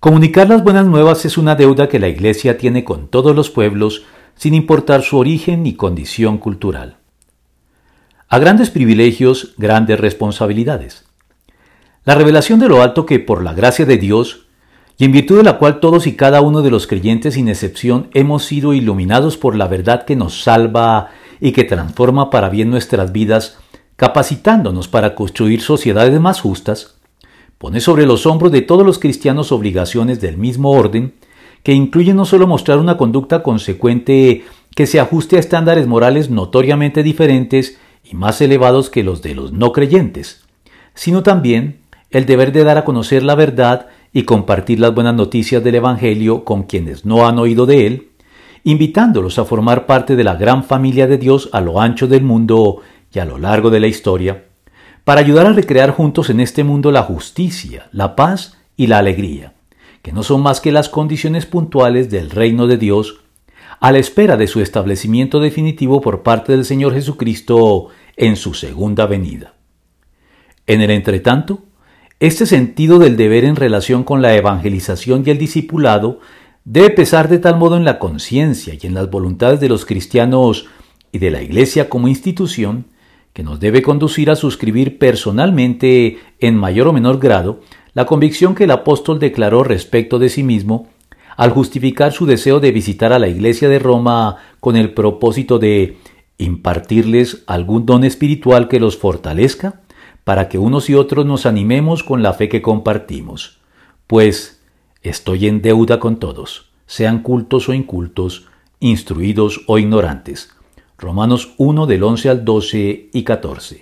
Comunicar las buenas nuevas es una deuda que la Iglesia tiene con todos los pueblos, sin importar su origen y condición cultural. A grandes privilegios, grandes responsabilidades. La revelación de lo alto que por la gracia de Dios, y en virtud de la cual todos y cada uno de los creyentes sin excepción hemos sido iluminados por la verdad que nos salva y que transforma para bien nuestras vidas, capacitándonos para construir sociedades más justas, pone sobre los hombros de todos los cristianos obligaciones del mismo orden, que incluyen no solo mostrar una conducta consecuente que se ajuste a estándares morales notoriamente diferentes y más elevados que los de los no creyentes, sino también el deber de dar a conocer la verdad y compartir las buenas noticias del Evangelio con quienes no han oído de él, invitándolos a formar parte de la gran familia de Dios a lo ancho del mundo y a lo largo de la historia, para ayudar a recrear juntos en este mundo la justicia, la paz y la alegría, que no son más que las condiciones puntuales del reino de Dios, a la espera de su establecimiento definitivo por parte del Señor Jesucristo en su segunda venida. En el entretanto, este sentido del deber en relación con la evangelización y el discipulado debe pesar de tal modo en la conciencia y en las voluntades de los cristianos y de la Iglesia como institución, que nos debe conducir a suscribir personalmente, en mayor o menor grado, la convicción que el apóstol declaró respecto de sí mismo al justificar su deseo de visitar a la iglesia de Roma con el propósito de impartirles algún don espiritual que los fortalezca, para que unos y otros nos animemos con la fe que compartimos. Pues estoy en deuda con todos, sean cultos o incultos, instruidos o ignorantes Romanos 1 del 11 al 12 y 14.